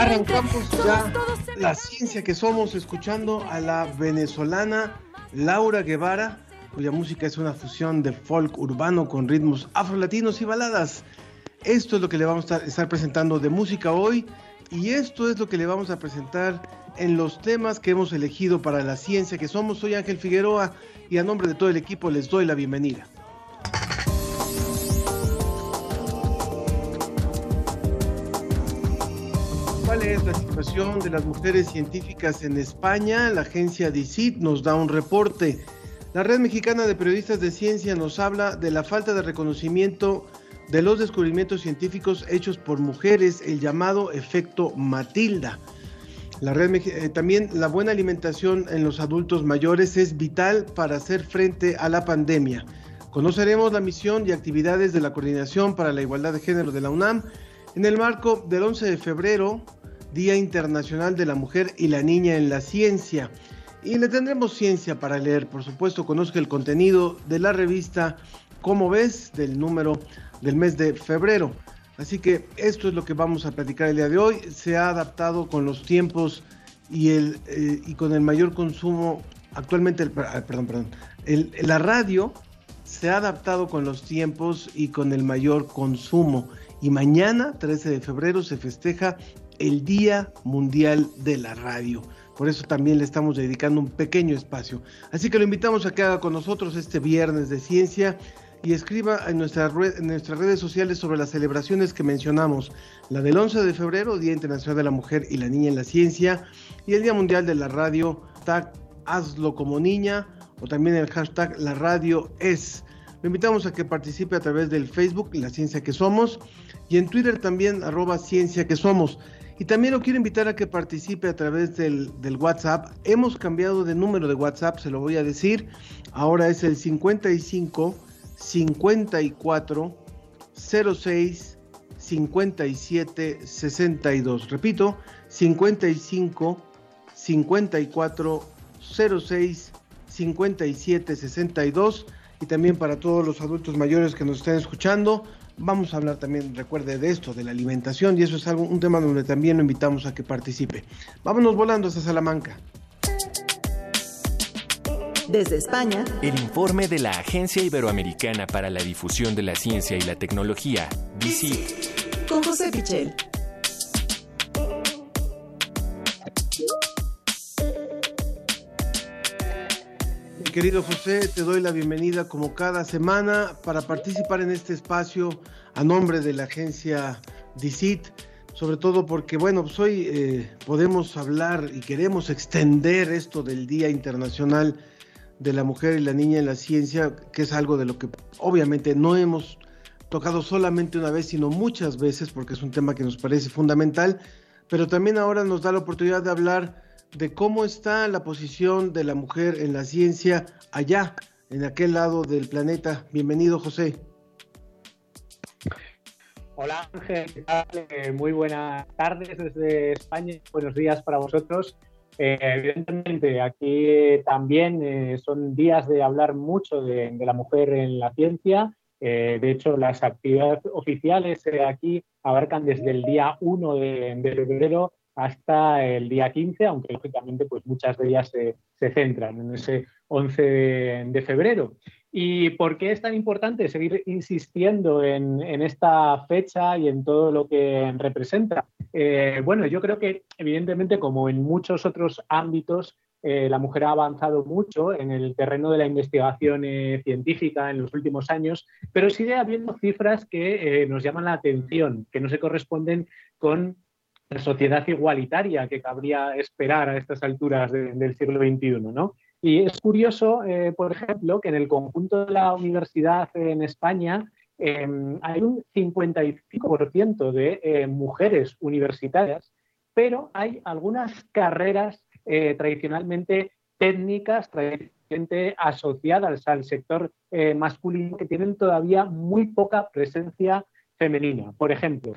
Arrancamos ya la ciencia que somos escuchando a la venezolana Laura Guevara, cuya música es una fusión de folk urbano con ritmos afrolatinos y baladas. Esto es lo que le vamos a estar presentando de música hoy y esto es lo que le vamos a presentar en los temas que hemos elegido para la ciencia que somos. Soy Ángel Figueroa y a nombre de todo el equipo les doy la bienvenida. ¿Cuál es la situación de las mujeres científicas en España? La agencia DICIT nos da un reporte. La Red Mexicana de Periodistas de Ciencia nos habla de la falta de reconocimiento de los descubrimientos científicos hechos por mujeres, el llamado efecto Matilda. La red, eh, también la buena alimentación en los adultos mayores es vital para hacer frente a la pandemia. Conoceremos la misión y actividades de la Coordinación para la Igualdad de Género de la UNAM en el marco del 11 de febrero, Día Internacional de la Mujer y la Niña en la Ciencia. Y le tendremos ciencia para leer, por supuesto, conozca el contenido de la revista Como ves, del número del mes de febrero. Así que esto es lo que vamos a platicar el día de hoy. Se ha adaptado con los tiempos y, el, eh, y con el mayor consumo. Actualmente, el, ah, perdón, perdón. La radio se ha adaptado con los tiempos y con el mayor consumo. Y mañana, 13 de febrero, se festeja el Día Mundial de la Radio. Por eso también le estamos dedicando un pequeño espacio. Así que lo invitamos a que haga con nosotros este viernes de ciencia y escriba en, nuestras redes sociales sobre las celebraciones que mencionamos. La del 11 de febrero, Día Internacional de la Mujer y la Niña en la Ciencia, y el Día Mundial de la Radio, tag Hazlo como niña, o también el hashtag La es. Lo invitamos a que participe a través del Facebook, La Ciencia que Somos, y en Twitter también, arroba Ciencia que Somos. Y también lo quiero invitar a que participe a través del, WhatsApp. Hemos cambiado de número de WhatsApp, se lo voy a decir. Ahora es el 55 54 06 57 62. Repito, 55 54 06 57 62. Y también para todos los adultos mayores que nos estén escuchando, vamos a hablar también, recuerde, de esto, de la alimentación. Y eso es algo, un tema donde también lo invitamos a que participe. Vámonos volando hasta Salamanca. Desde España, El informe de la Agencia Iberoamericana para la Difusión de la Ciencia y la Tecnología, DICIT. con José Pichel. Querido José, te doy la bienvenida como cada semana para participar en este espacio a nombre de la agencia DICIT, sobre todo porque, bueno, pues hoy eh, podemos hablar y queremos extender esto del Día Internacional de la Mujer y la Niña en la Ciencia, que es algo de lo que obviamente no hemos tocado solamente una vez, sino muchas veces, porque es un tema que nos parece fundamental, pero también ahora nos da la oportunidad de hablar de cómo está la posición de la mujer en la ciencia allá, en aquel lado del planeta. Bienvenido, José. Hola Ángel, ¿qué tal? Eh, muy buenas tardes desde España, buenos días para vosotros. Eh, evidentemente, aquí eh, también eh, son días de hablar mucho de, la mujer en la ciencia. De hecho, las actividades oficiales aquí abarcan desde el día 1 de, de febrero hasta el día 15, aunque lógicamente pues muchas de ellas se, se centran en ese 11 de, febrero. ¿Y por qué es tan importante seguir insistiendo en, esta fecha y en todo lo que representa? Eh, bueno, yo creo que evidentemente como en muchos otros ámbitos, eh, la mujer ha avanzado mucho en el terreno de la investigación eh, científica en los últimos años, pero sigue habiendo cifras que nos llaman la atención, que no se corresponden con la sociedad igualitaria que cabría esperar a estas alturas del siglo XXI, ¿no? Y es curioso, eh, por ejemplo, que en el conjunto de la universidad en España em, hay un 55% de eh, mujeres universitarias, pero hay algunas carreras eh, tradicionalmente técnicas, tradicionalmente asociadas al sector masculino, que tienen todavía muy poca presencia femenina. Por ejemplo,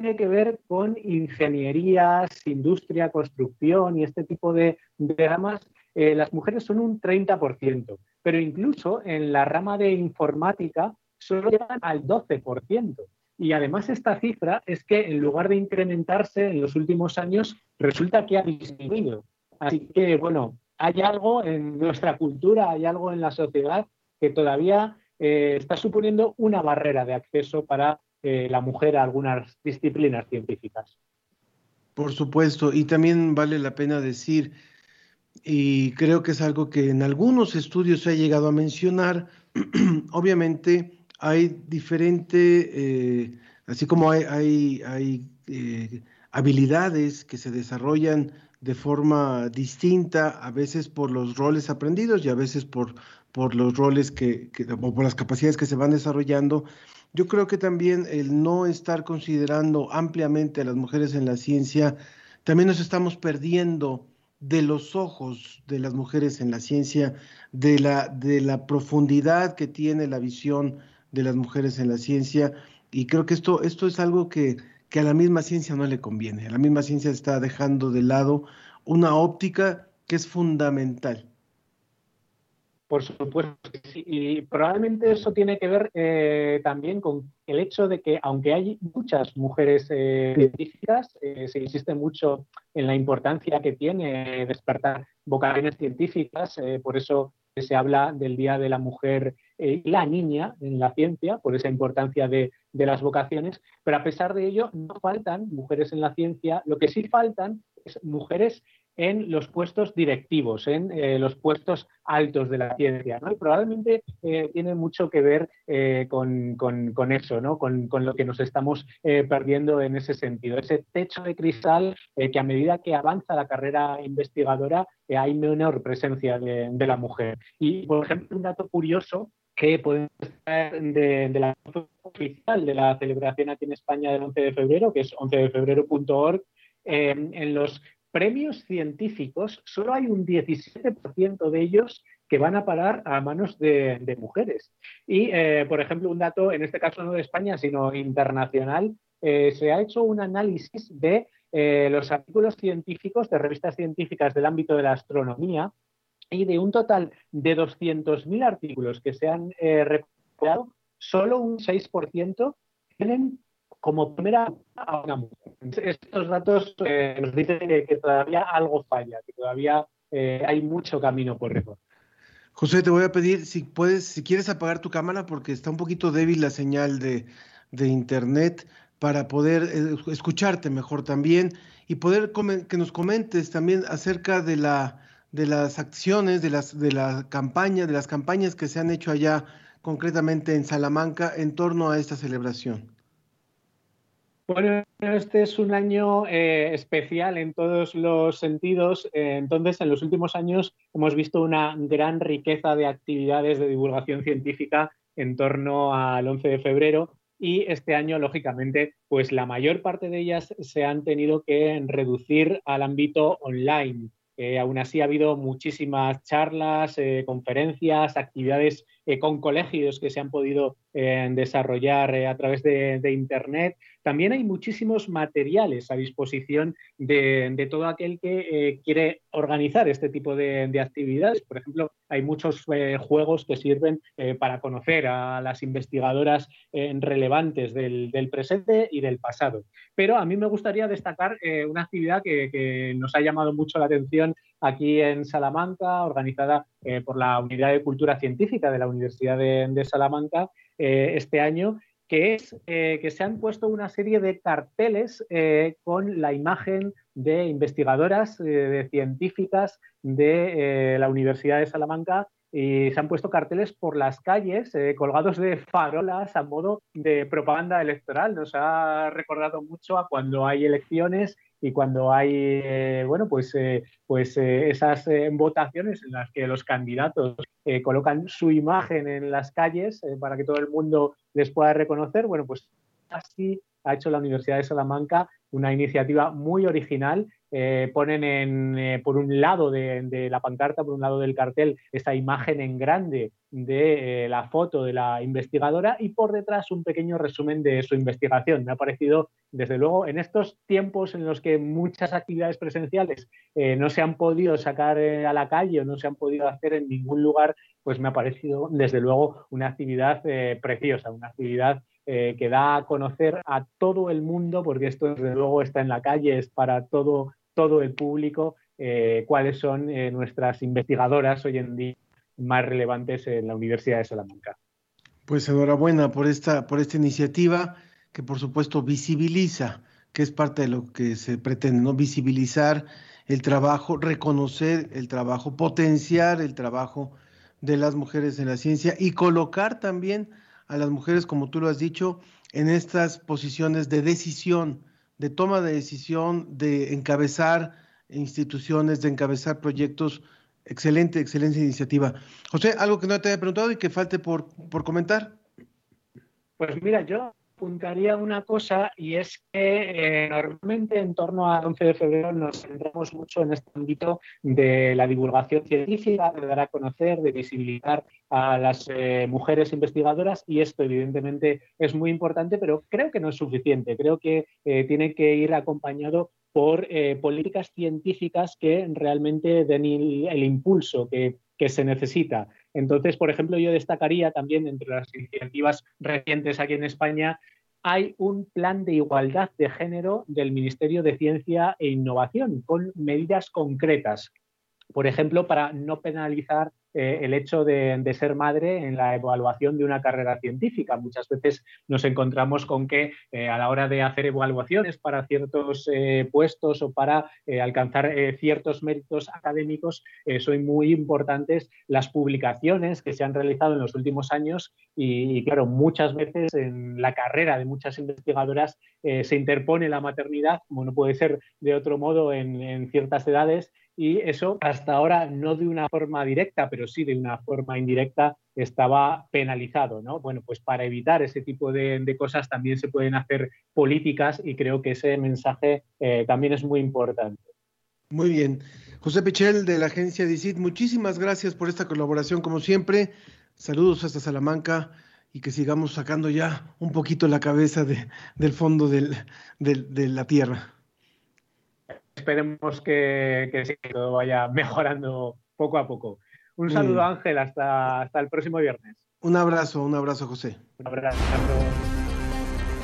tiene que ver con ingenierías, industria, construcción y este tipo de, ramas eh, las mujeres son un 30%, pero incluso en la rama de informática solo llegan al 12%. Y además esta cifra es que en lugar de incrementarse en los últimos años, resulta que ha disminuido. Así que, bueno, hay algo en nuestra cultura, hay algo en la sociedad que todavía eh, está suponiendo una barrera de acceso para la mujer a algunas disciplinas científicas. Por supuesto, y también vale la pena decir y creo que es algo que en algunos estudios se ha llegado a mencionar. Obviamente hay diferente, eh, así como hay, hay, eh, habilidades que se desarrollan de forma distinta, a veces por los roles aprendidos y a veces por, por los roles que, o por las capacidades que se van desarrollando. Yo creo que también el no estar considerando ampliamente a las mujeres en la ciencia, también nos estamos perdiendo de los ojos de las mujeres en la ciencia, de la, de la profundidad que tiene la visión de las mujeres en la ciencia. Y creo que esto, esto es algo que, que a la misma ciencia no le conviene. A la misma ciencia está dejando de lado una óptica que es fundamental por supuesto Y probablemente eso tiene que ver eh, también con el hecho de que, aunque hay muchas mujeres eh, científicas, eh, se insiste mucho en la importancia que tiene despertar vocaciones científicas. por eso se habla del Día de la Mujer y la Niña en la ciencia, por esa importancia de, de las vocaciones. Pero a pesar de ello, no faltan mujeres en la ciencia. Lo que sí faltan es mujeres en los puestos directivos, en eh, los puestos altos de la ciencia. ¿no? Y probablemente eh, tiene mucho que ver eh, con, eso, ¿no? Con, lo que nos estamos perdiendo en ese sentido. Ese techo de cristal que a medida que avanza la carrera investigadora hay menor presencia de, la mujer. Y, por ejemplo, un dato curioso que puede estar de, de, la oficial de la celebración aquí en España del 11 de febrero, que es 11defebrero.org, en los premios científicos, solo hay un 17% de ellos que van a parar a manos de, mujeres. Y, eh, por ejemplo, un dato, en este caso no de España, sino internacional, eh, se ha hecho un análisis de eh, los artículos científicos de revistas científicas del ámbito de la astronomía y de un total de 200.000 artículos que se han recuperado, solo un 6% tienen como primera. Estos datos eh, nos dicen que, todavía algo falla, que todavía eh, hay mucho camino por recorrer. José, te voy a pedir si puedes, si quieres apagar tu cámara porque está un poquito débil la señal de, internet para poder eh, escucharte mejor también y poder que nos comentes también acerca de la de las acciones, de las de la campaña, de las campañas que se han hecho allá concretamente en Salamanca en torno a esta celebración. Bueno, este es un año eh, especial en todos los sentidos. Eh, entonces, en los últimos años hemos visto una gran riqueza de actividades de divulgación científica en torno al 11 de febrero y este año, lógicamente, pues la mayor parte de ellas se han tenido que reducir al ámbito online. Eh, aún así ha habido muchísimas charlas, conferencias, actividades con colegios que se han podido desarrollar a través de, Internet también hay muchísimos materiales a disposición de, todo aquel que eh, quiere organizar este tipo de, actividades. Por ejemplo, hay muchos eh, juegos que sirven eh, para conocer a las investigadoras relevantes del, presente y del pasado. Pero a mí me gustaría destacar una actividad que, nos ha llamado mucho la atención aquí en Salamanca, organizada eh, por la Unidad de Cultura Científica de la Universidad de, Salamanca eh, este año, que es que se han puesto una serie de carteles con la imagen de investigadoras, de científicas de la Universidad de Salamanca y se han puesto carteles por las calles eh, colgados de farolas a modo de propaganda electoral. Nos ha recordado mucho a cuando hay elecciones y cuando hay eh, bueno pues eh, pues esas votaciones en las que los candidatos colocan su imagen en las calles para que todo el mundo les pueda reconocer bueno pues así ha hecho la Universidad de Salamanca una iniciativa muy original. Eh, ponen en, eh, por un lado de, la pancarta, por un lado del cartel, esa imagen en grande de eh, la foto de la investigadora y por detrás un pequeño resumen de su investigación. Me ha parecido, desde luego, en estos tiempos en los que muchas actividades presenciales no se han podido sacar a la calle o no se han podido hacer en ningún lugar, pues me ha parecido, desde luego, una actividad preciosa, una actividad eh, que da a conocer a todo el mundo, porque esto desde luego está en la calle, es para todo, todo el público, eh, cuáles son eh, nuestras investigadoras hoy en día más relevantes en la Universidad de Salamanca. Pues enhorabuena por esta, por esta iniciativa que por supuesto visibiliza, que es parte de lo que se pretende, ¿no? Visibilizar el trabajo, reconocer el trabajo, potenciar el trabajo de las mujeres en la ciencia y colocar también a las mujeres, como tú lo has dicho, en estas posiciones de decisión, de toma de decisión, de encabezar instituciones, de encabezar proyectos. Excelente, excelente iniciativa. José, algo que no te haya preguntado y que falte por, por comentar. Pues mira, yo apuntaría una cosa y es que eh, normalmente en torno al 11 de febrero nos centramos mucho en este ámbito de la divulgación científica, de dar a conocer, de visibilizar a las eh, mujeres investigadoras y esto evidentemente es muy importante, pero creo que no es suficiente. Creo que eh, tiene que ir acompañado por políticas científicas que realmente den el, impulso que, que se necesita. Entonces, por ejemplo, yo destacaría también entre las iniciativas recientes aquí en España, hay un plan de igualdad de género del Ministerio de Ciencia e Innovación con medidas concretas. Por ejemplo, para no penalizar eh, el hecho de, ser madre en la evaluación de una carrera científica. Muchas veces nos encontramos con que eh, a la hora de hacer evaluaciones para ciertos eh, puestos o para alcanzar ciertos méritos académicos son muy importantes las publicaciones que se han realizado en los últimos años y, claro, muchas veces en la carrera de muchas investigadoras se interpone la maternidad, como no puede ser de otro modo en ciertas edades, y eso hasta ahora no de una forma directa, pero sí de una forma indirecta estaba penalizado, ¿no? Bueno, pues para evitar ese tipo de, cosas también se pueden hacer políticas y creo que ese mensaje eh, también es muy importante. Muy bien. José Pichel de la agencia DICIT, muchísimas gracias por esta colaboración como siempre. Saludos hasta Salamanca y que sigamos sacando ya un poquito la cabeza del fondo de la tierra esperemos que, todo vaya mejorando poco a poco. Un saludo, Ángel, hasta, hasta el próximo viernes. Un abrazo, un abrazo, José. Un abrazo.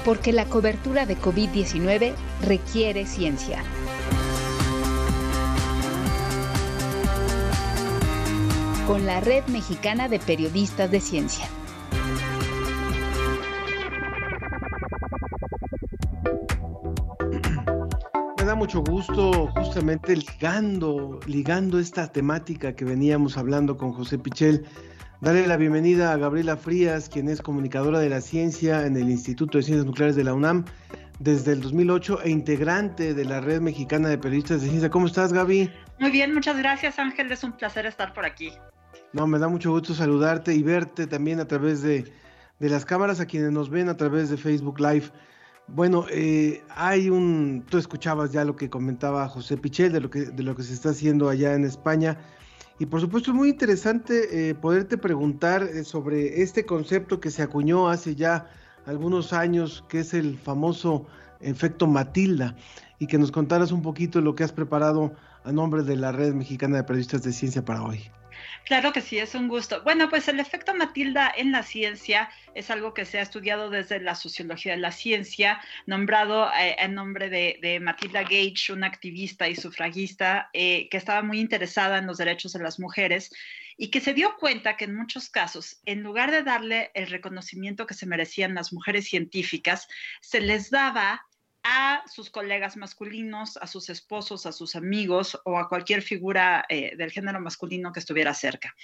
Porque la cobertura de COVID-19 requiere ciencia. Con la Red Mexicana de Periodistas de Ciencia. Mucho gusto justamente ligando, ligando esta temática que veníamos hablando con José Pichel. Darle la bienvenida a Gabriela Frías, quien es comunicadora de la ciencia en el Instituto de Ciencias Nucleares de la UNAM desde el 2008 e integrante de la Red Mexicana de Periodistas de Ciencia. ¿Cómo estás, Gaby? Muy bien, muchas gracias, Ángel. Es un placer estar por aquí. No, me da mucho gusto saludarte y verte también a través de, de las cámaras, a quienes nos ven a través de Facebook Live. Bueno, eh, hay un, tú escuchabas ya lo que comentaba José Pichel de lo que, de lo que se está haciendo allá en España. Y por supuesto es muy interesante eh, poderte preguntar eh, sobre este concepto que se acuñó hace ya algunos años, que es el famoso efecto Matilda, y que nos contaras un poquito lo que has preparado a nombre de la Red Mexicana de Periodistas de Ciencia para hoy. Claro que sí, es un gusto. Bueno, pues el efecto Matilda en la ciencia es algo que se ha estudiado desde la sociología de la ciencia, nombrado eh, en nombre de, Matilda Gage, una activista y sufragista eh, que estaba muy interesada en los derechos de las mujeres y que se dio cuenta que en muchos casos, en lugar de darle el reconocimiento que se merecían las mujeres científicas, se les daba a sus colegas masculinos, a sus esposos, a sus amigos o a cualquier figura eh, del género masculino que estuviera cerca.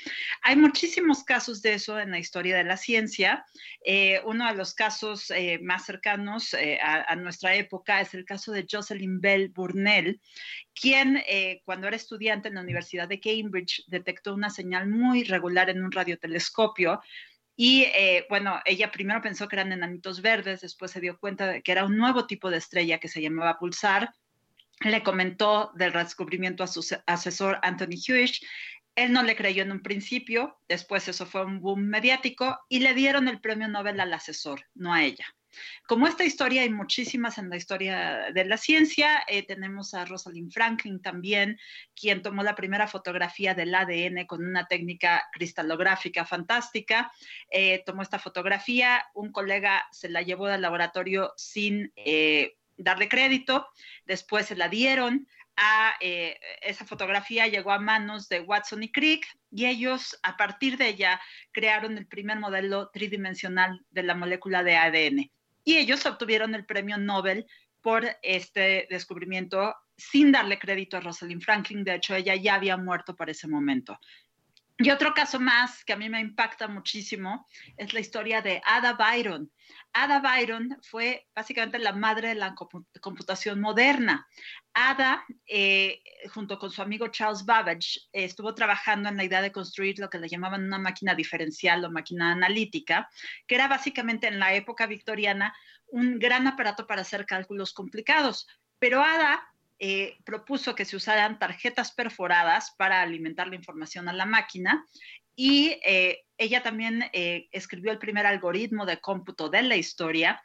Hay muchísimos casos de eso en la historia de la ciencia. Eh, uno de los casos eh, más cercanos a, a, nuestra época es el caso de Jocelyn Bell Burnell, quien cuando era estudiante en la Universidad de Cambridge detectó una señal muy regular en un radiotelescopio y eh, bueno, ella primero pensó que eran enanitos verdes, después se dio cuenta de que era un nuevo tipo de estrella que se llamaba pulsar. Le comentó del descubrimiento a su asesor Anthony Hewish. Él no le creyó en un principio, después eso fue un boom mediático y le dieron el premio Nobel al asesor, no a ella. Como esta historia hay muchísimas en la historia de la ciencia. Eh, tenemos a Rosalind Franklin también, quien tomó la primera fotografía del ADN con una técnica cristalográfica fantástica. Eh, tomó esta fotografía, un colega se la llevó del laboratorio sin eh, darle crédito, después se la dieron. A, esa fotografía llegó a manos de Watson y Crick y ellos a partir de ella crearon el primer modelo tridimensional de la molécula de ADN y ellos obtuvieron el premio Nobel por este descubrimiento sin darle crédito a Rosalind Franklin. De hecho, ella ya había muerto para ese momento. Y otro caso más que a mí me impacta muchísimo es la historia de Ada Byron. Ada Byron fue básicamente la madre de la computación moderna. Ada, eh, junto con su amigo Charles Babbage, estuvo trabajando en la idea de construir lo que le llamaban una máquina diferencial o máquina analítica, que era básicamente en la época victoriana un gran aparato para hacer cálculos complicados. Pero Ada eh, propuso que se usaran tarjetas perforadas para alimentar la información a la máquina y eh, ella también eh, escribió el primer algoritmo de cómputo de la historia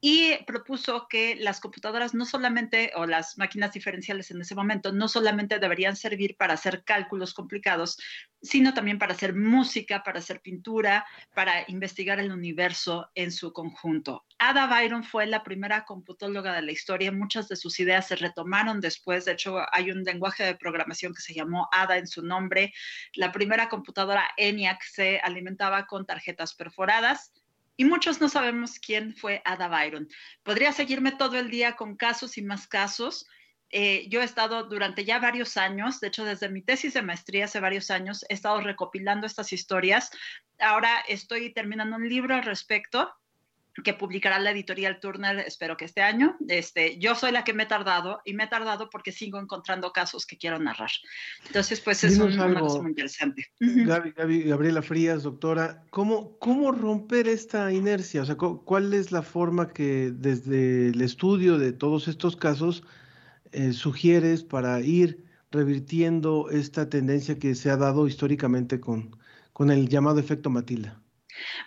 y propuso que las computadoras no solamente, o las máquinas diferenciales en ese momento, no solamente deberían servir para hacer cálculos complicados, sino también para hacer música, para hacer pintura, para investigar el universo en su conjunto. Ada Byron fue la primera computóloga de la historia, muchas de sus ideas se retomaron después, de hecho hay un lenguaje de programación que se llamó Ada en su nombre, la primera computadora ENIAC se alimentaba con tarjetas perforadas, y muchos no sabemos quién fue Ada Byron. Podría seguirme todo el día con casos y más casos. Eh, yo he estado durante ya varios años, de hecho desde mi tesis de maestría hace varios años, he estado recopilando estas historias. Ahora estoy terminando un libro al respecto que publicará la editorial Turner, espero que este año. Este, yo soy la que me he tardado y me he tardado porque sigo encontrando casos que quiero narrar. Entonces, pues es un, una cosa muy interesante. Gabriela Frías, doctora, ¿cómo, ¿cómo romper esta inercia? O sea, ¿cuál es la forma que desde el estudio de todos estos casos eh, sugieres para ir revirtiendo esta tendencia que se ha dado históricamente con, con el llamado efecto Matilda?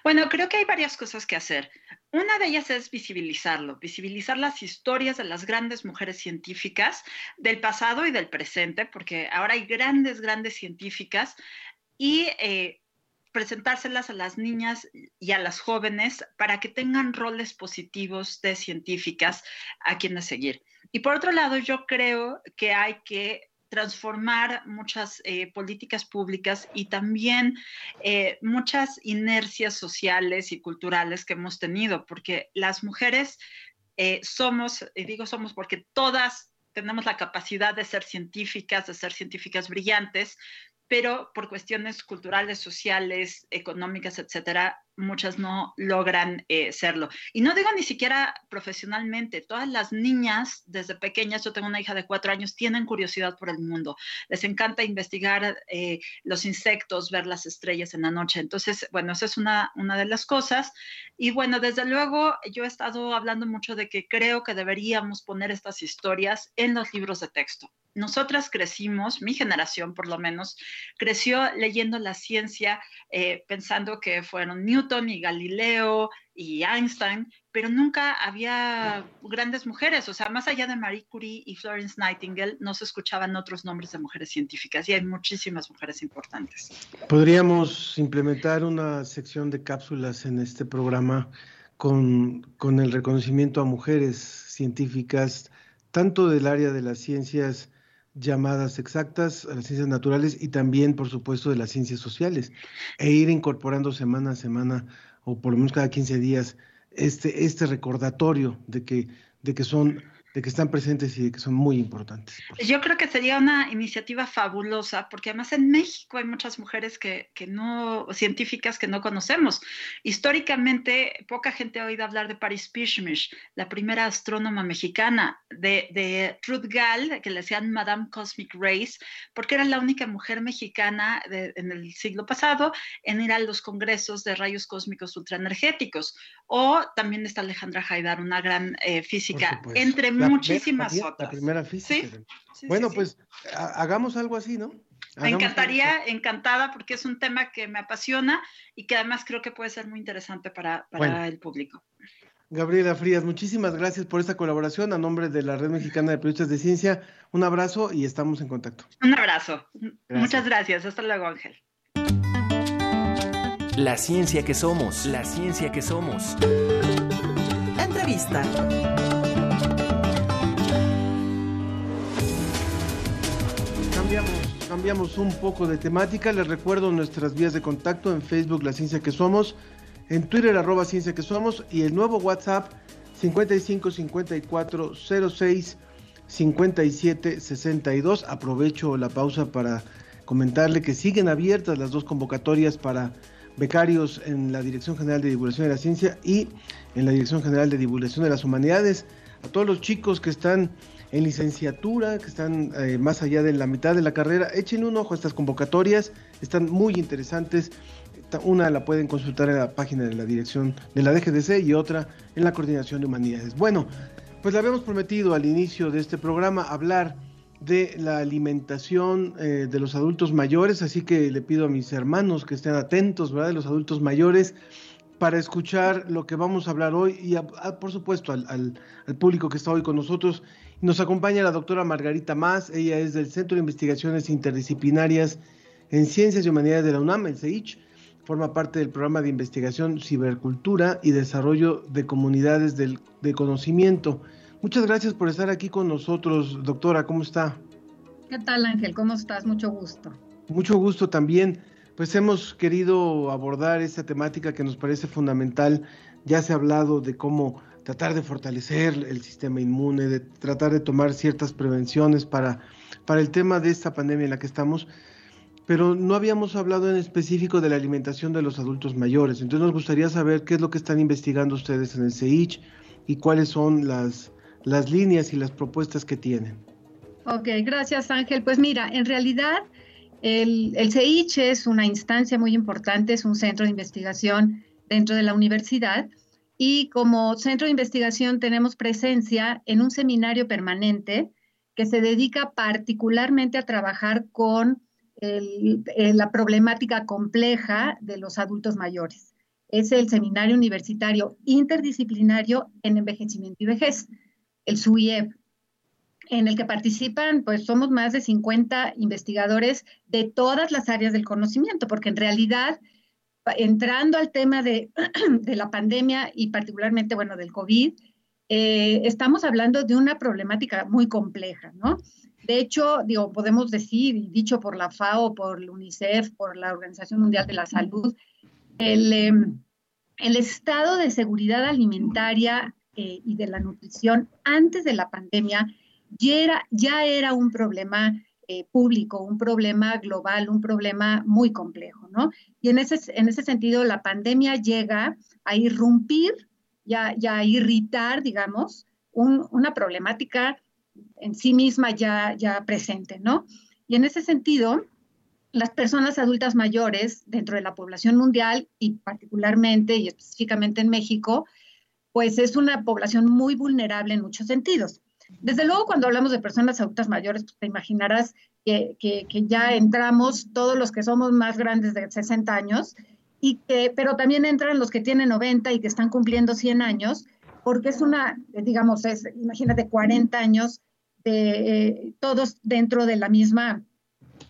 Bueno, creo que hay varias cosas que hacer. Una de ellas es visibilizarlo, visibilizar las historias de las grandes mujeres científicas del pasado y del presente, porque ahora hay grandes, grandes científicas y eh, presentárselas a las niñas y a las jóvenes para que tengan roles positivos de científicas a quienes seguir. Y por otro lado, yo creo que hay que transformar muchas eh, políticas públicas y también eh, muchas inercias sociales y culturales que hemos tenido, porque las mujeres eh, somos, digo somos porque todas tenemos la capacidad de ser científicas, de ser científicas brillantes, pero por cuestiones culturales, sociales, económicas, etcétera, muchas no logran eh, serlo. Y no digo ni siquiera profesionalmente, todas las niñas desde pequeñas, yo tengo una hija de cuatro años, tienen curiosidad por el mundo, les encanta investigar eh, los insectos, ver las estrellas en la noche. Entonces, bueno, esa es una, una de las cosas. Y bueno, desde luego, yo he estado hablando mucho de que creo que deberíamos poner estas historias en los libros de texto nosotras crecimos, mi generación por lo menos, creció leyendo la ciencia eh, pensando que fueron Newton, Newton y Galileo y Einstein, pero nunca había grandes mujeres, o sea, más allá de Marie Curie y Florence Nightingale, no se escuchaban otros nombres de mujeres científicas y hay muchísimas mujeres importantes. Podríamos implementar una sección de cápsulas en este programa con, con el reconocimiento a mujeres científicas, tanto del área de las ciencias llamadas exactas, a las ciencias naturales y también, por supuesto, de las ciencias sociales, e ir incorporando semana a semana o por lo menos cada 15 días este, este recordatorio de que, de que son de que están presentes y de que son muy importantes. Yo creo que sería una iniciativa fabulosa, porque además en México hay muchas mujeres que, que, no, científicas que no conocemos. Históricamente, poca gente ha oído hablar de Paris Pirchmish, la primera astrónoma mexicana, de, de Ruth Gall, que le decían Madame Cosmic Rays, porque era la única mujer mexicana de, en el siglo pasado en ir a los congresos de rayos cósmicos ultraenergéticos. O también está Alejandra Haidar, una gran eh, física, entre muchísimas otras. La primera física. bueno, pues hagamos algo así, ¿no? me encantaría, encantada, porque es un tema que me apasiona y que además creo que puede ser muy interesante para, para el público. Gabriela Frías, muchísimas gracias por esta colaboración a nombre de la Red Mexicana de Periodistas de Ciencia. Un abrazo y estamos en contacto. Un abrazo. Muchas gracias. Hasta luego, Ángel. La ciencia que somos, la ciencia que somos. Entrevista. Cambiamos, un poco de temática. Les recuerdo nuestras vías de contacto en Facebook La Ciencia que Somos, en Twitter arroba Ciencia que Somos y el nuevo WhatsApp 55 54 06 57 62. Aprovecho la pausa para comentarle que siguen abiertas las dos convocatorias para becarios en la Dirección General de Divulgación de la Ciencia y en la Dirección General de Divulgación de las Humanidades. A todos los chicos que están en licenciatura, que están eh, más allá de la mitad de la carrera, echen un ojo a estas convocatorias, están muy interesantes. Una la pueden consultar en la página de la dirección de la DGDC y otra en la coordinación de humanidades. Bueno, pues le habíamos prometido al inicio de este programa hablar de la alimentación eh, de los adultos mayores, así que le pido a mis hermanos que estén atentos, ¿verdad? De los adultos mayores para escuchar lo que vamos a hablar hoy y por supuesto al, al, público que está hoy con nosotros nos acompaña la doctora Margarita Más, ella es del Centro de Investigaciones Interdisciplinarias en Ciencias y Humanidades de la UNAM, el CEICH, forma parte del programa de investigación Cibercultura y Desarrollo de Comunidades del, de Conocimiento. Muchas gracias por estar aquí con nosotros, doctora, ¿cómo está? ¿Qué tal Ángel? ¿Cómo estás? Mucho gusto. Mucho gusto también. Pues hemos querido abordar esta temática que nos parece fundamental. Ya se ha hablado de cómo tratar de fortalecer el sistema inmune, de tratar de tomar ciertas prevenciones para, para el tema de esta pandemia en la que estamos, pero no habíamos hablado en específico de la alimentación de los adultos mayores. Entonces nos gustaría saber qué es lo que están investigando ustedes en el CEICH y cuáles son las, las líneas y las propuestas que tienen. Ok, gracias Ángel. Pues mira, en realidad el, el CEICH es una instancia muy importante, es un centro de investigación dentro de la universidad y como centro de investigación tenemos presencia en un seminario permanente que se dedica particularmente a trabajar con la problemática compleja de los adultos mayores. Es el Seminario Universitario Interdisciplinario en Envejecimiento y Vejez, el SUIEV, en el que participan, pues somos más de 50 investigadores de todas las áreas del conocimiento, porque en realidad entrando al tema de, la pandemia y particularmente, bueno, del COVID, eh, estamos hablando de una problemática muy compleja, ¿no? De hecho, digo, podemos decir, dicho por la FAO, por la UNICEF, por la Organización Mundial de la Salud, el, em, estado de seguridad alimentaria eh, y de la nutrición antes de la pandemia ya era, ya era un problema eh, público, un problema global, un problema muy complejo, ¿no? Y en ese, en ese sentido, la pandemia llega a irrumpir y a, irritar, digamos, una problemática en sí misma ya, ya presente, ¿no? Y en ese sentido, las personas adultas mayores dentro de la población mundial y particularmente y específicamente en México, pues es una población muy vulnerable en muchos sentidos. Desde luego, cuando hablamos de personas adultas mayores, pues te imaginarás que, ya entramos todos los que somos más grandes de 60 años y que, pero también entran los que tienen 90 y que están cumpliendo 100 años, porque es una, digamos, es, imagínate, 40 años de eh, todos dentro de la misma,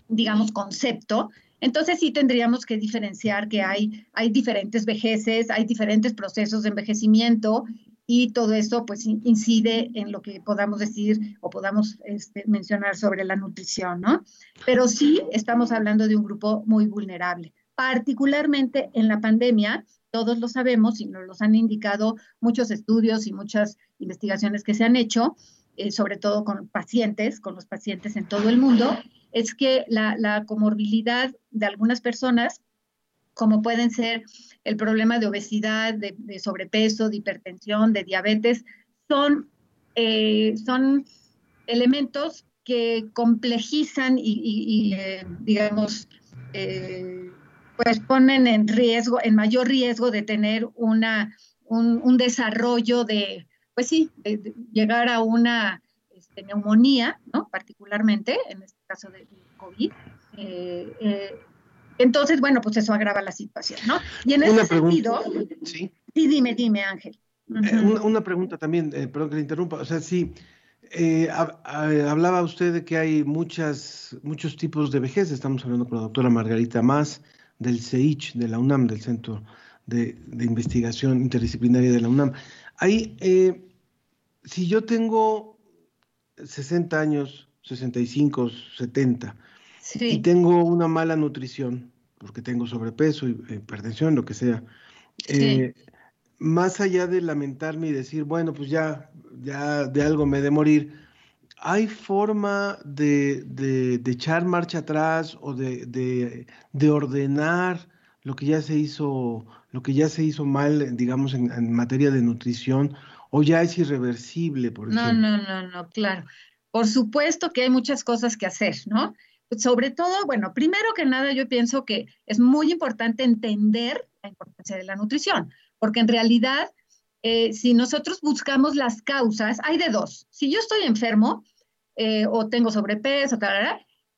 digamos, concepto. Entonces sí tendríamos que diferenciar que hay, hay diferentes vejeces, hay diferentes procesos de envejecimiento y todo eso pues incide en lo que podamos decir o podamos este, mencionar sobre la nutrición, ¿no? Pero sí estamos hablando de un grupo muy vulnerable, particularmente en la pandemia, todos lo sabemos y nos los han indicado muchos estudios y muchas investigaciones que se han hecho, eh, sobre todo con pacientes, con los pacientes en todo el mundo, es que la, la comorbilidad de algunas personas, como pueden ser el problema de obesidad, de, sobrepeso, de hipertensión, de diabetes, son, eh, son elementos que complejizan y, eh, digamos, eh, pues ponen en riesgo, en mayor riesgo de tener una, un, desarrollo de, pues sí, de, llegar a una este, neumonía, ¿no? Particularmente, en este caso de, COVID. Entonces, bueno, pues eso agrava la situación, ¿no? Y en ese sentido, sí. sí, dime, dime, Ángel. Eh, una, pregunta también, eh, perdón que le interrumpa, o sea, sí, eh, hablaba usted de que hay muchas, muchos tipos de vejez, estamos hablando con la doctora Margarita Más del CEICH, de la UNAM, del Centro de, Investigación Interdisciplinaria de la UNAM. Ahí, si yo tengo 60 años, 65, 70, y tengo una mala nutrición, porque tengo sobrepeso y eh, hipertensión, lo que sea, eh, más allá de lamentarme y decir, bueno, pues ya, ya de algo me de morir, ¿hay forma de, de, echar marcha atrás o de, de, ordenar lo que ya se hizo, lo que ya se hizo mal, digamos, en, en materia de nutrición, o ya es irreversible, por ejemplo? No, no, no, no, claro. Por supuesto que hay muchas cosas que hacer, ¿no? Sobre todo, bueno, primero que nada yo pienso que es muy importante entender la importancia de la nutrición, porque en realidad, eh, si nosotros buscamos las causas, hay de dos. Si yo estoy enfermo eh, o tengo sobrepeso,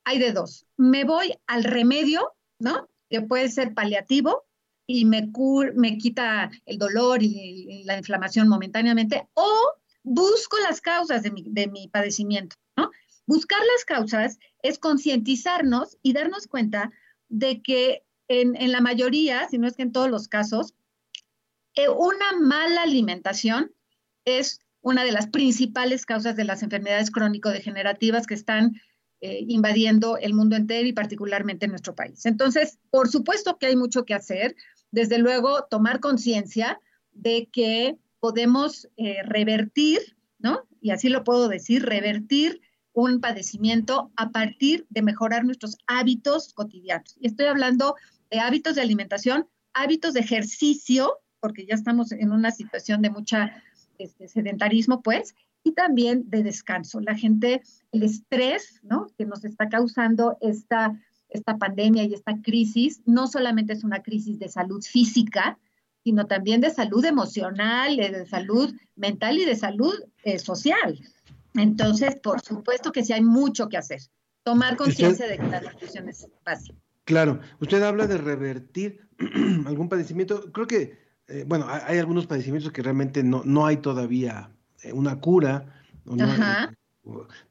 hay de dos. Me voy al remedio, ¿no? Que puede ser paliativo y me, me quita el dolor y, la inflamación momentáneamente, o busco las causas de mi, de mi padecimiento, ¿no? Buscar las causas es concientizarnos y darnos cuenta de que en, la mayoría, si no es que en todos los casos, eh, una mala alimentación es una de las principales causas de las enfermedades crónico-degenerativas que están eh, invadiendo el mundo entero y particularmente en nuestro país. Entonces, por supuesto que hay mucho que hacer. Desde luego, tomar conciencia de que podemos eh, revertir, ¿no? Y así lo puedo decir, revertir un padecimiento a partir de mejorar nuestros hábitos cotidianos. Y estoy hablando de hábitos de alimentación, hábitos de ejercicio, porque ya estamos en una situación de mucha este, sedentarismo, pues, y también de descanso. La gente, el estrés, ¿no? Que nos está causando esta, esta pandemia y esta crisis, no solamente es una crisis de salud física, sino también de salud emocional, de salud mental y de salud eh, social. Entonces, por supuesto que sí hay mucho que hacer. Tomar conciencia de que la nutrición es básica. Claro, usted habla de revertir algún padecimiento. Creo que, eh, bueno, hay, algunos padecimientos que realmente no, no hay todavía eh, una cura,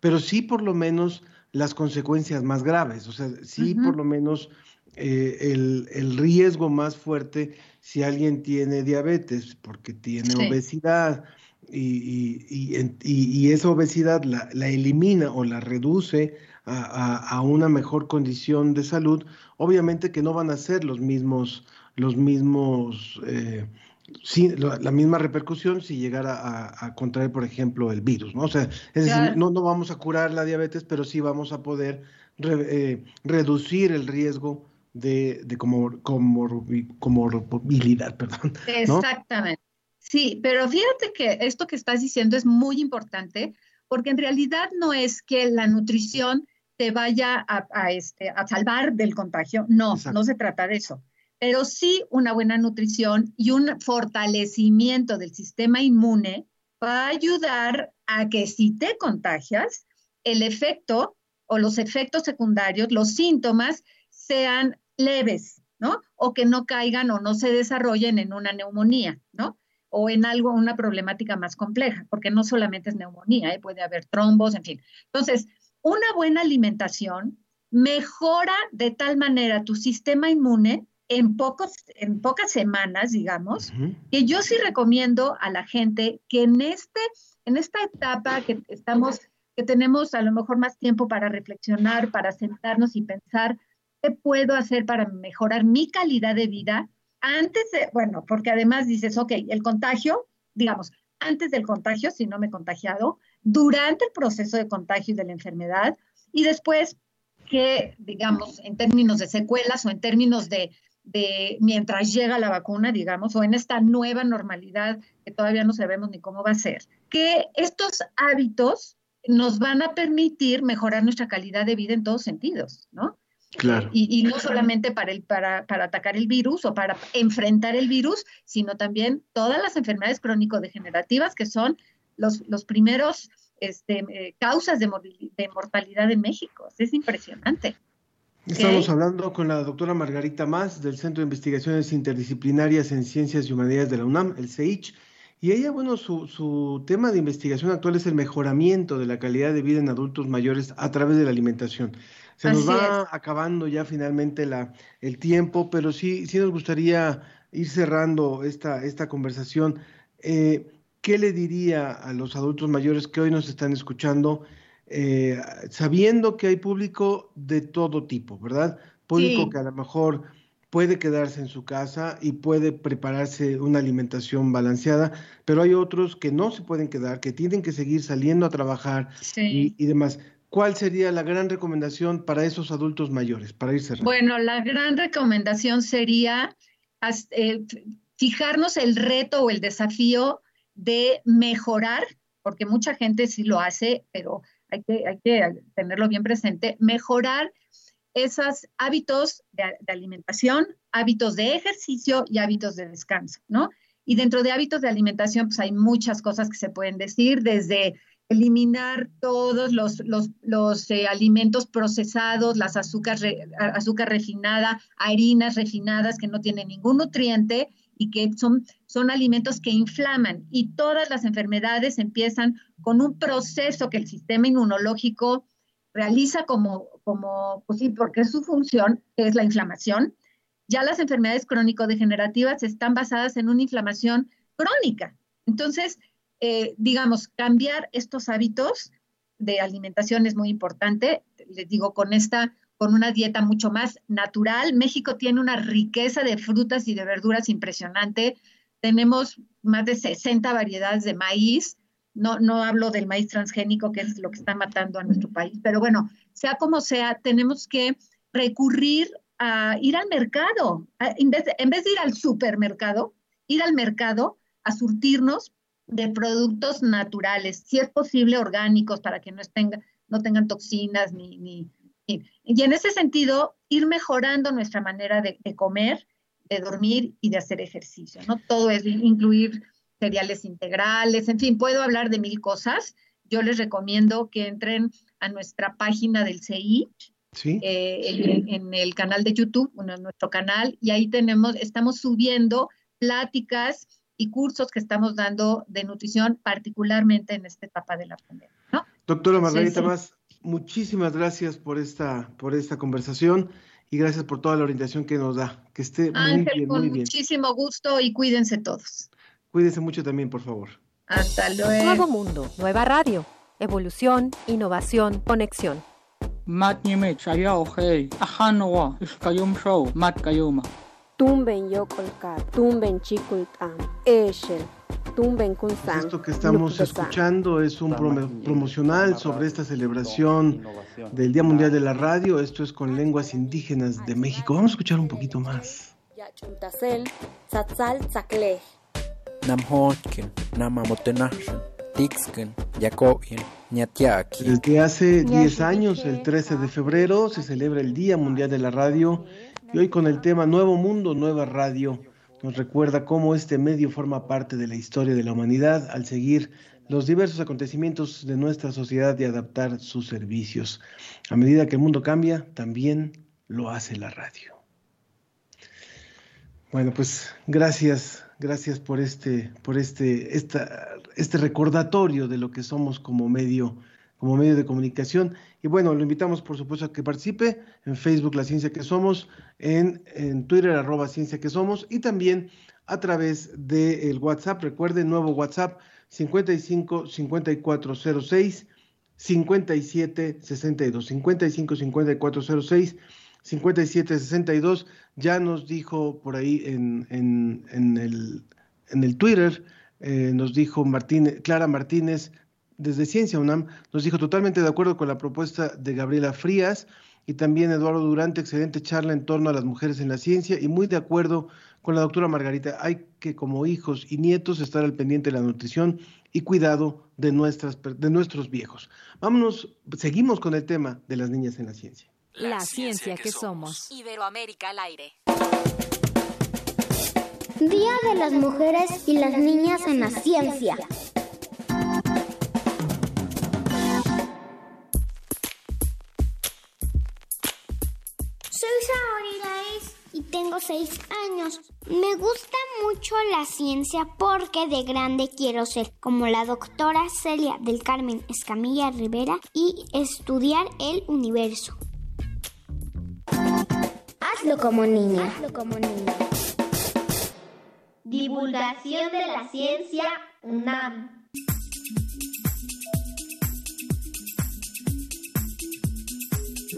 pero sí por lo menos las consecuencias más graves. O sea, sí por lo menos eh, el, el, riesgo más fuerte si alguien tiene diabetes, porque tiene obesidad, y, y, esa obesidad la, elimina o la reduce a, una mejor condición de salud, obviamente que no van a ser los mismos, los mismos, eh, la, misma repercusión si llegara a, contraer, por ejemplo, el virus, ¿no? O sea, es decir, no, no vamos a curar la diabetes, pero sí vamos a poder eh, reducir el riesgo de, de comorbilidad, perdón. Exactamente. Sí, pero fíjate que esto que estás diciendo es muy importante porque en realidad no es que la nutrición te vaya a, este, a salvar del contagio, no, no se trata de eso, pero sí una buena nutrición y un fortalecimiento del sistema inmune va a ayudar a que si te contagias, el efecto o los efectos secundarios, los síntomas sean leves, ¿no? O que no caigan o no se desarrollen en una neumonía, ¿no? O en algo, una problemática más compleja, porque no solamente es neumonía, ¿eh? puede haber trombos, en fin. Entonces, una buena alimentación mejora de tal manera tu sistema inmune en, pocos, en pocas semanas, digamos, que yo sí recomiendo a la gente que en, este, en esta etapa que estamos, que tenemos a lo mejor más tiempo para reflexionar, para sentarnos y pensar qué puedo hacer para mejorar mi calidad de vida antes de, bueno, porque además dices, ok, el contagio, digamos, antes del contagio, si no me he contagiado, durante el proceso de contagio y de la enfermedad, y después que, digamos, en términos de secuelas o en términos de, de mientras llega la vacuna, digamos, o en esta nueva normalidad que todavía no sabemos ni cómo va a ser, que estos hábitos nos van a permitir mejorar nuestra calidad de vida en todos sentidos, ¿no? Claro. Y, no solamente para, el, para, para, atacar el virus o para enfrentar el virus, sino también todas las enfermedades crónico-degenerativas que son los, los primeros este, eh, causas de, de mortalidad en México. Es impresionante. Estamos hablando con la doctora Margarita Más del Centro de Investigaciones Interdisciplinarias en Ciencias y Humanidades de la UNAM, el CEICH. Y ella, bueno, su, su, tema de investigación actual es el mejoramiento de la calidad de vida en adultos mayores a través de la alimentación. Se nos va acabando ya finalmente la, el tiempo, pero sí, sí nos gustaría ir cerrando esta, esta conversación. Eh, ¿Qué le diría a los adultos mayores que hoy nos están escuchando? Eh, sabiendo que hay público de todo tipo, ¿verdad? Público que a lo mejor puede quedarse en su casa y puede prepararse una alimentación balanceada, pero hay otros que no se pueden quedar, que tienen que seguir saliendo a trabajar y, demás. ¿Cuál sería la gran recomendación para esos adultos mayores, para ir cerrando? Bueno, la gran recomendación sería eh, fijarnos el reto o el desafío de mejorar, porque mucha gente sí lo hace, pero hay que, hay que tenerlo bien presente, mejorar esos hábitos de, alimentación, hábitos de ejercicio y hábitos de descanso, ¿no? Y dentro de hábitos de alimentación, pues hay muchas cosas que se pueden decir, desde eliminar todos los, los, eh, alimentos procesados, las azúcar, azúcar refinada, harinas refinadas que no tienen ningún nutriente y que son, son alimentos que inflaman y todas las enfermedades empiezan con un proceso que el sistema inmunológico realiza como, como pues sí, porque su función, es la inflamación. Ya las enfermedades crónico-degenerativas están basadas en una inflamación crónica. Entonces, eh, digamos, cambiar estos hábitos de alimentación es muy importante. Les digo, con esta con una dieta mucho más natural. México tiene una riqueza de frutas y de verduras impresionante. Tenemos más de 60 variedades de maíz. No, no hablo del maíz transgénico, que es lo que está matando a nuestro país, pero bueno, sea como sea, tenemos que recurrir a ir al mercado. En vez, de, en vez de ir al supermercado, ir al mercado a surtirnos de productos naturales, si es posible orgánicos, para que no, estén, no tengan toxinas ni, ni, y en ese sentido, ir mejorando nuestra manera de, comer, de dormir y de hacer ejercicio, ¿no? Todo es incluir cereales integrales, en fin, puedo hablar de mil cosas. Yo les recomiendo que entren a nuestra página del CI, eh, en, el canal de YouTube, en nuestro canal, y ahí tenemos, estamos subiendo pláticas y cursos que estamos dando de nutrición, particularmente en esta etapa de la pandemia. ¿no? Doctora Margarita Más, muchísimas gracias por esta, por esta conversación y gracias por toda la orientación que nos da. Que esté muy bien, con muy bien. Muchísimo gusto y cuídense todos. Cuídense mucho también, por favor. Hasta luego. Nuevo mundo, nueva radio, evolución, innovación, conexión. Tumben yokolkat, tumben chikultam, eshel. Esto que estamos escuchando es un promocional sobre esta celebración del Día Mundial de la Radio. Esto es con lenguas indígenas de México. Vamos a escuchar un poquito más. Desde hace 10 años, el 13 de febrero, se celebra el Día Mundial de la Radio y hoy con el tema Nuevo Mundo, Nueva Radio nos recuerda cómo este medio forma parte de la historia de la humanidad al seguir los diversos acontecimientos de nuestra sociedad y adaptar sus servicios. A medida que el mundo cambia, también lo hace la radio. Bueno, pues gracias, gracias por este, por este, esta, este recordatorio de lo que somos como medio, como medio de comunicación. Y bueno, lo invitamos por supuesto a que participe en Facebook La Ciencia que Somos, en, en Twitter arroba Ciencia que Somos y también a través del WhatsApp. Recuerden, nuevo WhatsApp 55 5406 5762 55 5406 5762 ya nos dijo por ahí en, en, el, en el, Twitter, eh, nos dijo Clara Martínez desde Ciencia UNAM, nos dijo totalmente de acuerdo con la propuesta de Gabriela Frías y también Eduardo Durante, excelente charla en torno a las mujeres en la ciencia y muy de acuerdo con la doctora Margarita. Hay que como hijos y nietos estar al pendiente de la nutrición y cuidado de, nuestras, de nuestros viejos. Vámonos, seguimos con el tema de las niñas en la ciencia. La, ciencia, que, somos. Iberoamérica al aire. Día de las Mujeres y las Niñas en la Ciencia. Tengo seis años. Me gusta mucho la ciencia porque de grande quiero ser como la doctora Celia del Carmen Escamilla Rivera y estudiar el universo. Hazlo como niña. Hazlo como niña. Divulgación de la ciencia UNAM.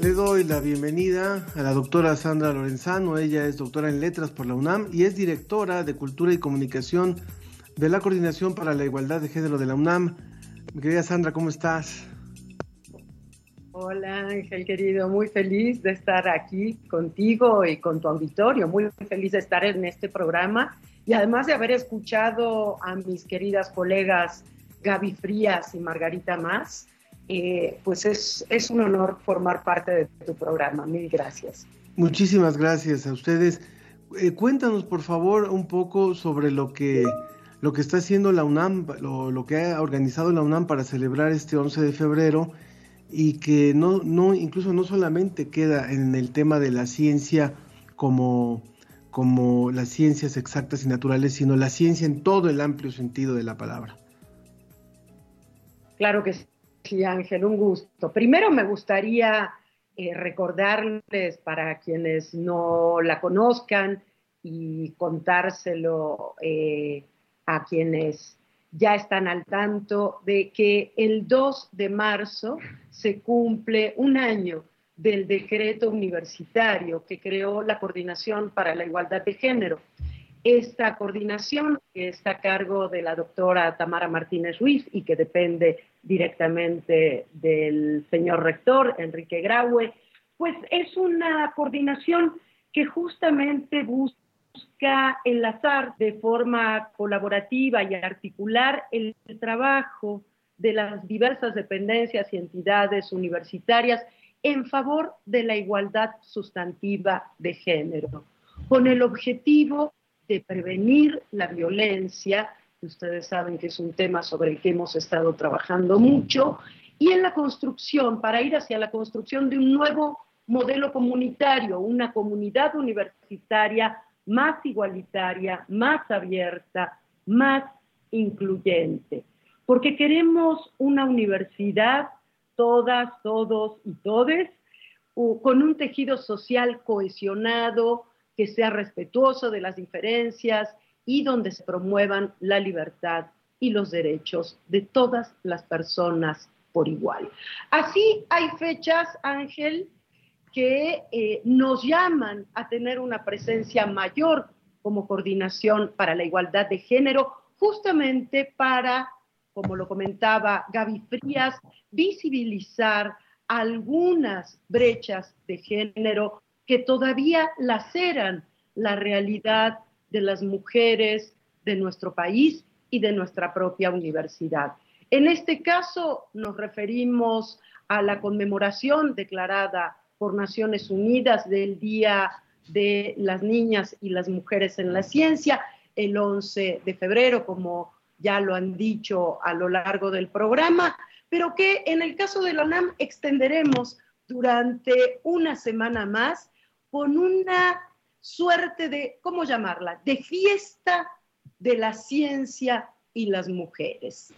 Le doy la bienvenida a la doctora Sandra Lorenzano. Ella es doctora en letras por la UNAM y es directora de Cultura y Comunicación de la Coordinación para la Igualdad de Género de la UNAM. Mi querida Sandra, ¿cómo estás? Hola Ángel querido, muy feliz de estar aquí contigo y con tu auditorio, muy feliz de estar en este programa y además de haber escuchado a mis queridas colegas Gaby Frías y Margarita Más, eh, pues es, es un honor formar parte de tu programa. Mil gracias. Muchísimas gracias a ustedes. Eh, cuéntanos por favor un poco sobre lo que, lo que está haciendo la UNAM, lo, lo que ha organizado la UNAM para celebrar este 11 de febrero y que no, no, incluso no solamente queda en el tema de la ciencia como, como las ciencias exactas y naturales, sino la ciencia en todo el amplio sentido de la palabra. Claro que sí, Ángel, un gusto. Primero me gustaría eh, recordarles para quienes no la conozcan y contárselo eh, a quienes ya están al tanto de que el 2 de marzo se cumple un año del decreto universitario que creó la Coordinación para la Igualdad de Género. Esta coordinación, que está a cargo de la doctora Tamara Martínez Ruiz y que depende directamente del señor rector Enrique Graue, pues es una coordinación que justamente busca enlazar de forma colaborativa y articular el, trabajo de las diversas dependencias y entidades universitarias en favor de la igualdad sustantiva de género, con el objetivo prevenir la violencia, que ustedes saben que es un tema sobre el que hemos estado trabajando mucho, y en la construcción, para ir hacia la construcción de un nuevo modelo comunitario, una comunidad universitaria más igualitaria, más abierta, más incluyente. Porque queremos una universidad, todas, todos y todes, con un tejido social cohesionado, que sea respetuoso de las diferencias y donde se promuevan la libertad y los derechos de todas las personas por igual. Así hay fechas, Ángel, que eh, nos llaman a tener una presencia mayor como coordinación para la igualdad de género, justamente para, como lo comentaba Gaby Frías, visibilizar algunas brechas de género que todavía laceran la realidad de las mujeres de nuestro país y de nuestra propia universidad. En este caso nos referimos a la conmemoración declarada por Naciones Unidas del Día de las Niñas y las Mujeres en la Ciencia, el 11 de febrero, como ya lo han dicho a lo largo del programa, pero que en el caso de la UNAM extenderemos durante una semana más con una suerte de, ¿cómo llamarla?, de fiesta de la ciencia y las mujeres.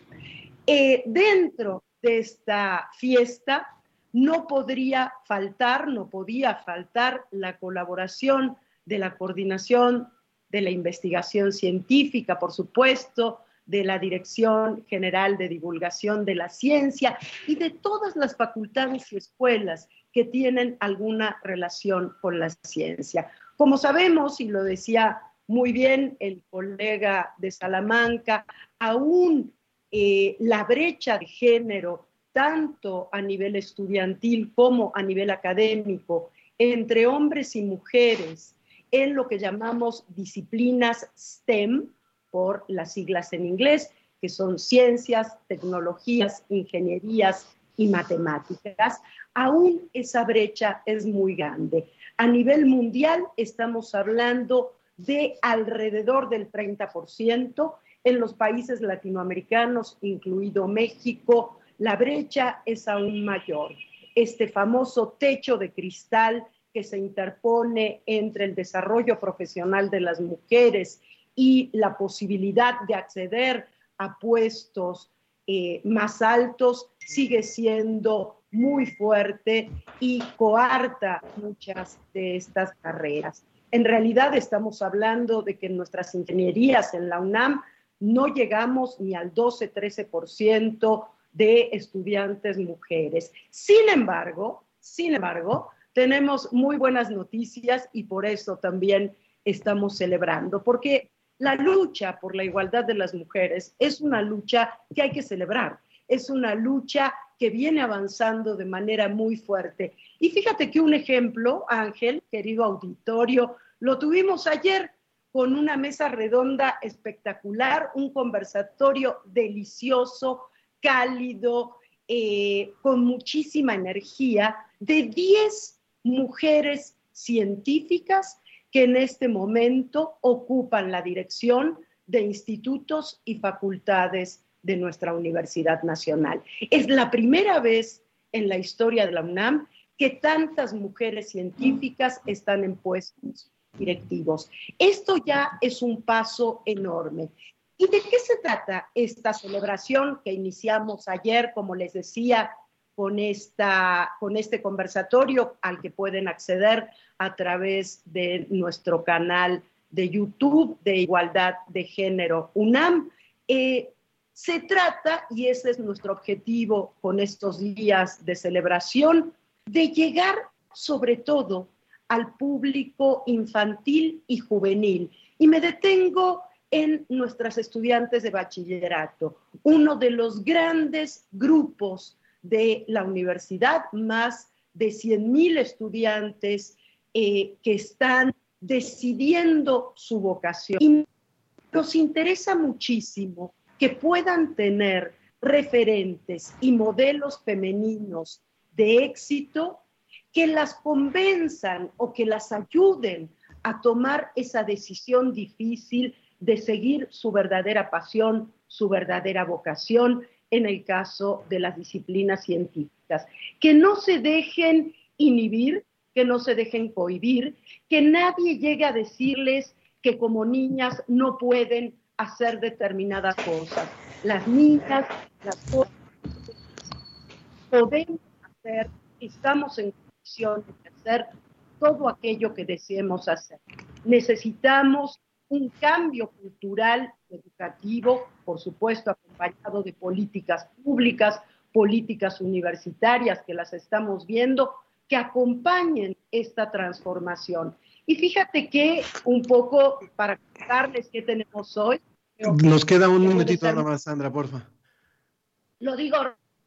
Eh, dentro de esta fiesta no podría faltar, no podía faltar la colaboración de la coordinación de la investigación científica, por supuesto, de la Dirección General de Divulgación de la Ciencia y de todas las facultades y escuelas que tienen alguna relación con la ciencia. Como sabemos, y lo decía muy bien el colega de Salamanca, aún eh, la brecha de género, tanto a nivel estudiantil como a nivel académico, entre hombres y mujeres en lo que llamamos disciplinas STEM, por las siglas en inglés, que son ciencias, tecnologías, ingenierías y matemáticas, aún esa brecha es muy grande. A nivel mundial estamos hablando de alrededor del 30%. En los países latinoamericanos, incluido México, la brecha es aún mayor. Este famoso techo de cristal que se interpone entre el desarrollo profesional de las mujeres y la posibilidad de acceder a puestos eh, más altos sigue siendo muy fuerte y coarta muchas de estas carreras. En realidad estamos hablando de que en nuestras ingenierías en la UNAM no llegamos ni al 12-13% de estudiantes mujeres. Sin embargo, sin embargo, tenemos muy buenas noticias y por eso también estamos celebrando, porque la lucha por la igualdad de las mujeres es una lucha que hay que celebrar, es una lucha que viene avanzando de manera muy fuerte. Y fíjate que un ejemplo, Ángel, querido auditorio, lo tuvimos ayer con una mesa redonda espectacular, un conversatorio delicioso, cálido, eh, con muchísima energía, de 10 mujeres científicas que en este momento ocupan la dirección de institutos y facultades de nuestra Universidad Nacional. Es la primera vez en la historia de la UNAM que tantas mujeres científicas están en puestos directivos. Esto ya es un paso enorme. ¿Y de qué se trata esta celebración que iniciamos ayer, como les decía, con, esta, con este conversatorio al que pueden acceder a través de nuestro canal de YouTube de Igualdad de Género UNAM? Eh, se trata, y ese es nuestro objetivo con estos días de celebración, de llegar sobre todo al público infantil y juvenil. Y me detengo en nuestras estudiantes de bachillerato, uno de los grandes grupos de la universidad, más de 100.000 estudiantes eh, que están decidiendo su vocación. Y nos interesa muchísimo que puedan tener referentes y modelos femeninos de éxito que las convenzan o que las ayuden a tomar esa decisión difícil de seguir su verdadera pasión, su verdadera vocación, en el caso de las disciplinas científicas. Que no se dejen inhibir, que no se dejen cohibir, que nadie llegue a decirles que como niñas no pueden hacer determinadas cosas. Las niñas, las cosas podemos hacer, estamos en de hacer todo aquello que deseemos hacer. Necesitamos un cambio cultural, educativo, por supuesto, acompañado de políticas públicas, políticas universitarias que las estamos viendo, que acompañen esta transformación. Y fíjate que un poco para contarles qué tenemos hoy. Nos queda un minutito nada más, Sandra, porfa. Lo digo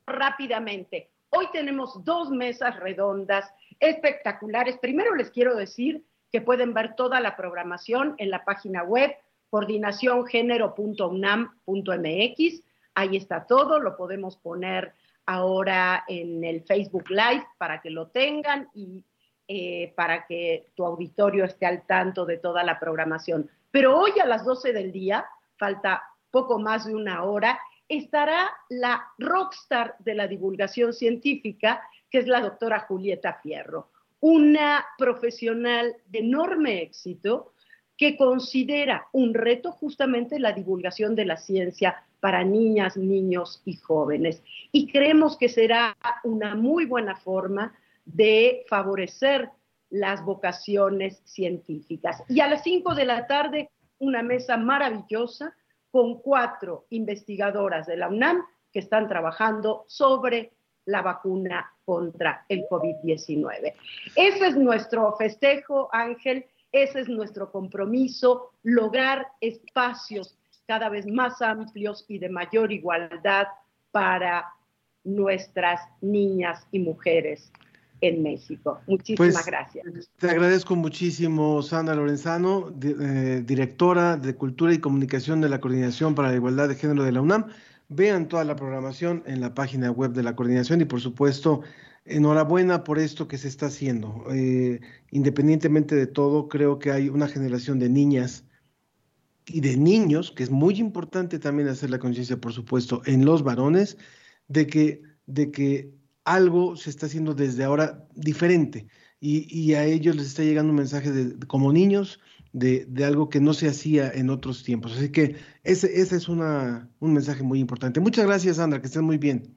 rápidamente. Hoy tenemos dos mesas redondas espectaculares. Primero les quiero decir que pueden ver toda la programación en la página web coordinaciongenero.unam.mx. Ahí está todo, lo podemos poner ahora en el Facebook Live para que lo tengan y eh, para que tu auditorio esté al tanto de toda la programación. Pero hoy a las 12 del día, falta poco más de una hora, estará la rockstar de la divulgación científica, que es la doctora Julieta Fierro. Una profesional de enorme éxito que considera un reto justamente la divulgación de la ciencia para niñas, niños y jóvenes. Y creemos que será una muy buena forma de favorecer las vocaciones científicas. Y a las 5 de la tarde, una mesa maravillosa con cuatro investigadoras de la UNAM que están trabajando sobre la vacuna contra el COVID-19. Ese es nuestro festejo, Ángel, ese es nuestro compromiso, lograr espacios cada vez más amplios y de mayor igualdad para nuestras niñas y mujeres en México. Muchísimas pues, gracias. Te agradezco muchísimo, Sandra Lorenzano, eh, directora de Cultura y Comunicación de la Coordinación para la Igualdad de Género de la UNAM. Vean toda la programación en la página web de la coordinación y por supuesto, enhorabuena por esto que se está haciendo. Eh, independientemente de todo, creo que hay una generación de niñas y de niños, que es muy importante también hacer la conciencia, por supuesto, en los varones, de que, de que algo se está haciendo desde ahora diferente y, a ellos les está llegando un mensaje de, como niños de, algo que no se hacía en otros tiempos. Así que ese, ese es una, un mensaje muy importante. Muchas gracias, Sandra, que estén muy bien.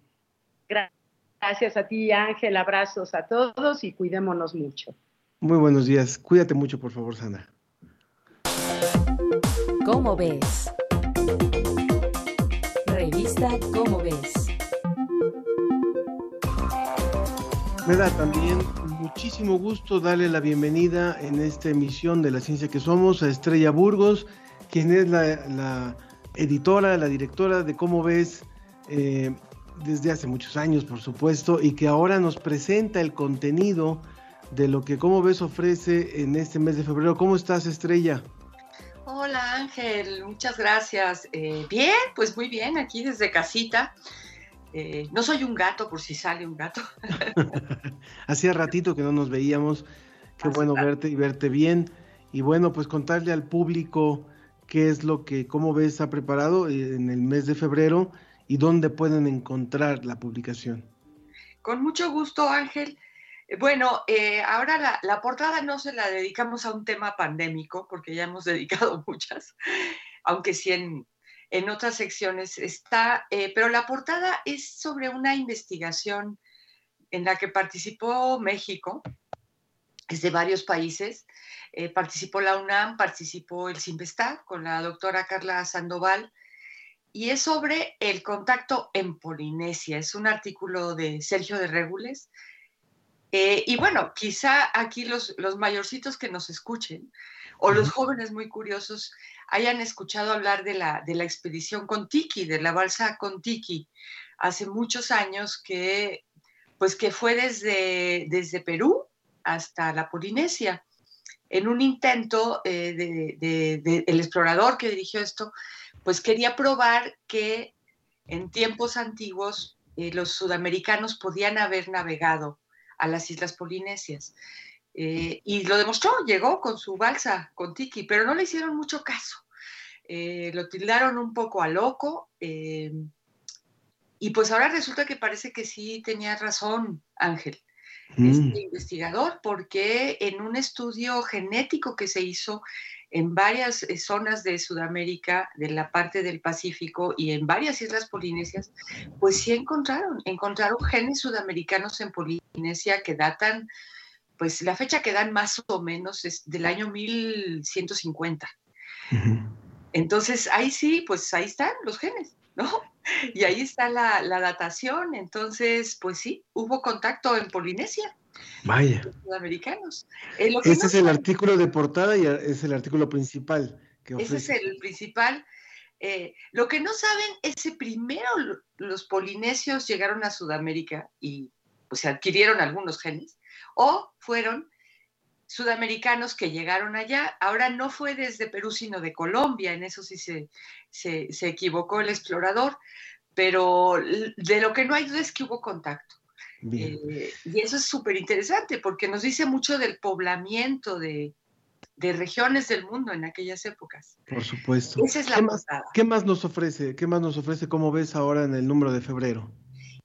Gracias a ti, Ángel. Abrazos a todos y cuidémonos mucho. Muy buenos días. Cuídate mucho, por favor, Sandra. ¿Cómo ves? Revista ¿Cómo ves? También muchísimo gusto darle la bienvenida en esta emisión de La Ciencia que Somos a Estrella Burgos, quien es la, editora, la directora de Cómo ves eh, desde hace muchos años, por supuesto, y que ahora nos presenta el contenido de lo que Cómo ves ofrece en este mes de febrero. ¿Cómo estás, Estrella? Hola Ángel, muchas gracias. Eh, bien, pues muy bien, aquí desde casita. Eh, no soy un gato por si sale un gato. Hacía ratito que no nos veíamos. Qué bueno verte y verte bien. Y bueno, pues contarle al público qué es lo que, cómo ves, ha preparado en el mes de febrero y dónde pueden encontrar la publicación. Con mucho gusto, Ángel. Eh, bueno, eh, ahora la, portada no se la dedicamos a un tema pandémico, porque ya hemos dedicado muchas, aunque sí en, en otras secciones está, eh, pero la portada es sobre una investigación en la que participó México, es de varios países, eh, participó la UNAM, participó el CIMBESTAD con la doctora Carla Sandoval, y es sobre el contacto en Polinesia. Es un artículo de Sergio de Regules. Eh, y bueno, quizá aquí los, los mayorcitos que nos escuchen o los jóvenes muy curiosos hayan escuchado hablar de la, de la expedición Tiki, de la balsa Tiki, hace muchos años que, pues que fue desde, desde Perú hasta la Polinesia, en un intento eh, de, el explorador que dirigió esto, pues quería probar que en tiempos antiguos eh, los sudamericanos podían haber navegado a las islas polinesias. Eh, y lo demostró, llegó con su balsa, con Tiki, pero no le hicieron mucho caso. Eh, lo tildaron un poco a loco. Eh, y pues ahora resulta que parece que sí tenía razón Ángel, este mm. investigador, porque en un estudio genético que se hizo en varias zonas de Sudamérica, de la parte del Pacífico y en varias islas polinesias, pues sí encontraron, encontraron genes sudamericanos en Polinesia que datan pues la fecha que dan más o menos es del año 1150. Entonces, ahí sí, pues ahí están los genes, ¿no? Y ahí está la, datación. Entonces, pues sí, hubo contacto en Polinesia. Vaya. Sudamericanos. Eh, este es el artículo de portada y es el artículo principal. Que Ese es el principal. Eh, lo que no saben es que primero los polinesios llegaron a Sudamérica y pues adquirieron algunos genes o fueron sudamericanos que llegaron allá. Ahora no fue desde Perú, sino de Colombia, en eso sí se, se, equivocó el explorador, pero de lo que no hay duda es que hubo contacto. Eh, y eso es súper interesante porque nos dice mucho del poblamiento de, regiones del mundo en aquellas épocas. Por supuesto. Esa es la ¿Qué más, ¿Qué más nos ofrece? ¿Qué más nos ofrece? ¿Cómo ves ahora en el número de febrero?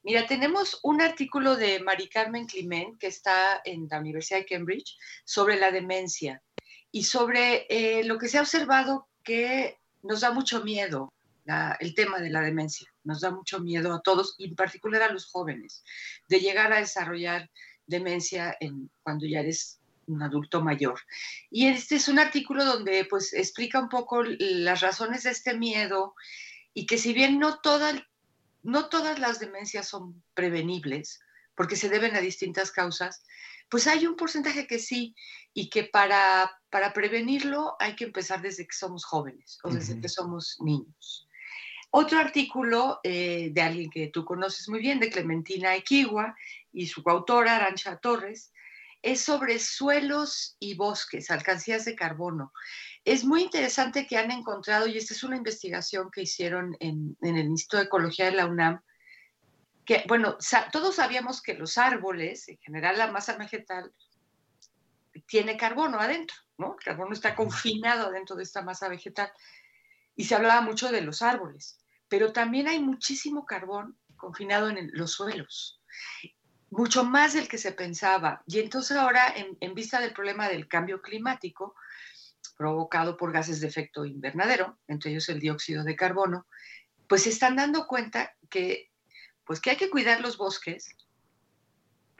Mira, tenemos un artículo de Mari Carmen Climent que está en la Universidad de Cambridge sobre la demencia y sobre eh, lo que se ha observado que nos da mucho miedo el tema de la demencia. Nos da mucho miedo a todos, y en particular a los jóvenes, de llegar a desarrollar demencia en, cuando ya eres un adulto mayor. Y este es un artículo donde pues explica un poco las razones de este miedo y que si bien no, no todas las demencias son prevenibles, porque se deben a distintas causas, pues hay un porcentaje que sí y que para, para prevenirlo hay que empezar desde que somos jóvenes o desde que somos niños. Otro artículo eh, de alguien que tú conoces muy bien, de Clementina Equigua y su coautora, Arancha Torres, es sobre suelos y bosques, alcancías de carbono. Es muy interesante que han encontrado, y esta es una investigación que hicieron en, el Instituto de Ecología de la UNAM, que, bueno, todos sabíamos que los árboles, en general la masa vegetal, tiene carbono adentro, ¿no? El carbono está confinado dentro de esta masa vegetal. Y se hablaba mucho de los árboles, pero también hay muchísimo carbón confinado en los suelos mucho más del que se pensaba. Y entonces ahora, en, vista del problema del cambio climático provocado por gases de efecto invernadero, entre ellos el dióxido de carbono, pues se están dando cuenta que, pues que hay que cuidar los bosques,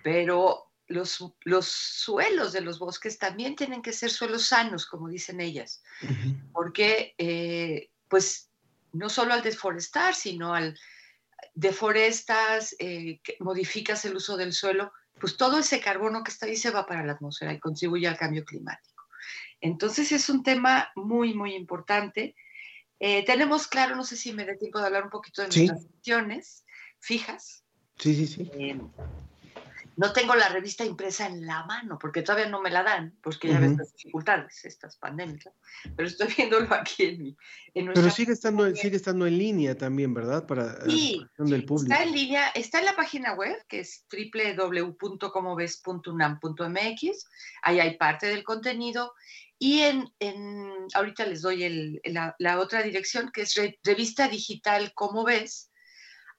pero los, los suelos de los bosques también tienen que ser suelos sanos, como dicen ellas, porque eh, pues no solo al deforestar, sino al deforestas, eh, modificas el uso del suelo, pues todo ese carbono que está ahí se va para la atmósfera y contribuye al cambio climático. Entonces es un tema muy, muy importante. Eh, tenemos claro, no sé si me da tiempo de hablar un poquito de nuestras acciones fijas. Sí, sí, sí. Eh, no tengo la revista impresa en la mano, porque todavía no me la dan, porque ya ves las dificultades, estas pandémicas, pero estoy viéndolo aquí en, mi, en Pero sigue estando, sigue estando en línea también, ¿verdad? Para eh, sí, del público. está en línea, está en la página web, que es www.comoves.unam.mx, ahí hay parte del contenido, y en, en ahorita les doy el, la, la, otra dirección, que es revista digital Como Ves,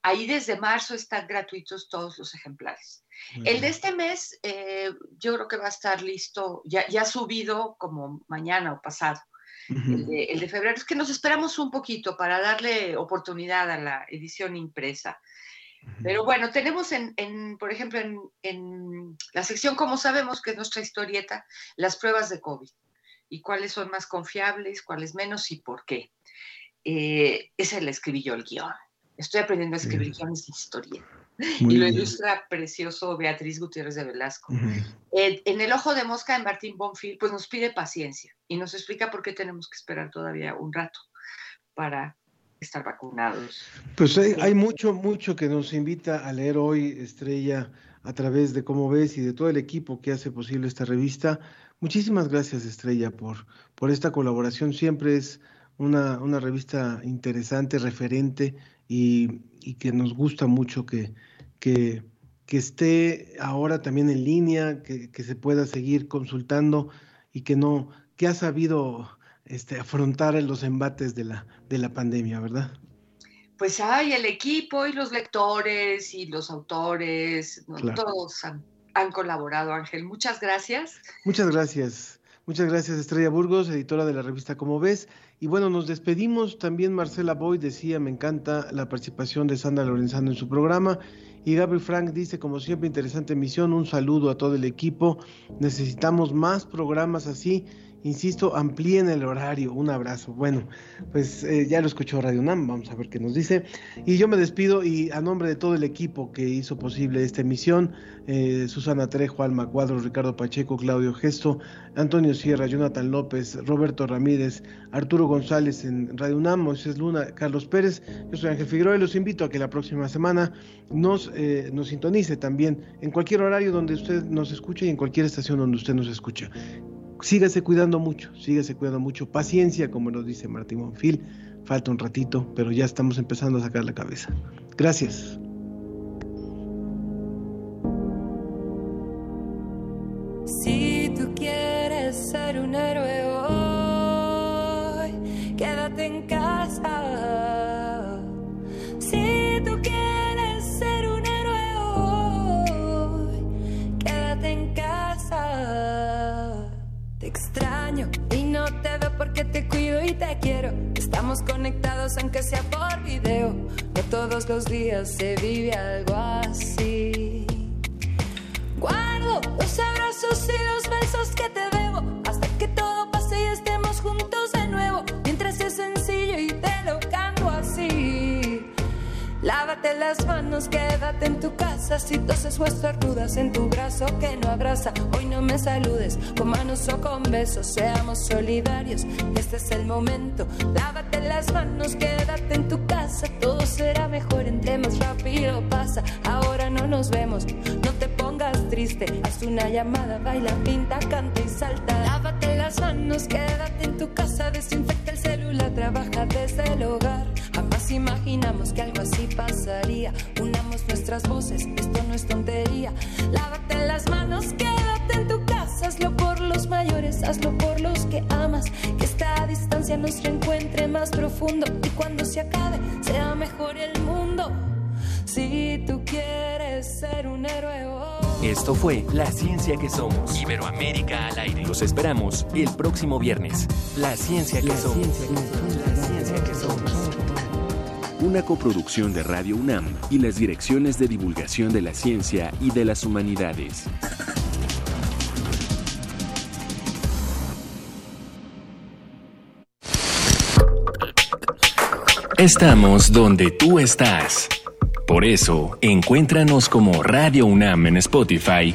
ahí desde marzo están gratuitos todos los ejemplares. El de este mes, eh, yo creo que va a estar listo, ya, ya subido como mañana o pasado. el, de, febrero es que nos esperamos un poquito para darle oportunidad a la edición impresa. Pero bueno, tenemos en, por ejemplo, en, la sección, como sabemos, que es nuestra historieta, las pruebas de COVID y cuáles son más confiables, cuáles menos y por qué. Eh, ese le escribí yo el guion. Estoy aprendiendo a escribir guiones de historieta y lo ilustra precioso Beatriz Gutiérrez de Velasco. en El Ojo de Mosca de Martín Bonfil, pues nos pide paciencia y nos explica por qué tenemos que esperar todavía un rato para estar vacunados. Pues hay, mucho, mucho que nos invita a leer hoy, Estrella, a través de cómo ves y de todo el equipo que hace posible esta revista. Muchísimas gracias, Estrella, por, por esta colaboración. Siempre es una, una revista interesante, referente y, que nos gusta mucho que, que, esté ahora también en línea, que, se pueda seguir consultando y que no, que ha sabido este, afrontar los embates de la, de la pandemia, ¿verdad? Pues hay el equipo y los lectores y los autores, todos han, han, colaborado, Ángel. Muchas gracias. Muchas gracias. Muchas gracias, Estrella Burgos, editora de la revista Como Ves. Y bueno, nos despedimos. También Marcela Boy decía, me encanta la participación de Sandra Lorenzano en su programa. Y Gabriel Frank dice, como siempre, interesante emisión. Un saludo a todo el equipo. Necesitamos más programas así Insisto, amplíen el horario. Un abrazo. Bueno, pues eh, ya lo escuchó Radio Nam, vamos a ver qué nos dice. Y yo me despido y a nombre de todo el equipo que hizo posible esta emisión, eh, Susana Trejo, Alma Cuadros, Ricardo Pacheco, Claudio Gesto, Antonio Sierra, Jonathan López, Roberto Ramírez, Arturo González en Radio UNAM, Moisés Luna, Carlos Pérez, yo soy Ángel Figueroa y los invito a que la próxima semana nos, eh, nos sintonice también en cualquier horario donde usted nos escuche y en cualquier estación donde usted nos escucha sígase cuidando mucho, sígase cuidando mucho. Paciencia, como nos dice Martín Monfil. Falta un ratito, pero ya estamos empezando a sacar la cabeza. Gracias. Si tú quieres ser un héroe hoy, quédate en casa. Te quiero. Estamos conectados aunque sea por video. No todos los días se vive algo así. Guardo los abrazos y los besos que te debo Lávate las manos, quédate en tu casa. Si toses o estornudas en tu brazo que no abraza, hoy no me saludes con manos o con besos. Seamos solidarios, este es el momento. Lávate las manos, quédate en tu casa. Todo será mejor entre más rápido pasa. Ahora no nos vemos, no te pongas triste. Haz una llamada, baila, pinta, canta y salta. Lávate manos, quédate en tu casa. Desinfecta el celular, trabaja desde el hogar. Jamás imaginamos que algo así pasaría. Unamos nuestras voces, esto no es tontería. Lávate las manos, quédate en tu casa. Hazlo por los mayores, hazlo por los que amas. Que esta distancia nos reencuentre más profundo. Y cuando se acabe, sea mejor el mundo. Si tú quieres ser un héroe hoy. Esto fue La Ciencia que Somos. Iberoamérica al aire. Los esperamos el próximo viernes. La Ciencia que Somos. La Ciencia que Somos. Una coproducción de Radio UNAM y las direcciones de divulgación de la ciencia y de las humanidades. Estamos donde tú estás. Por eso, encuéntranos como Radio UNAM en Spotify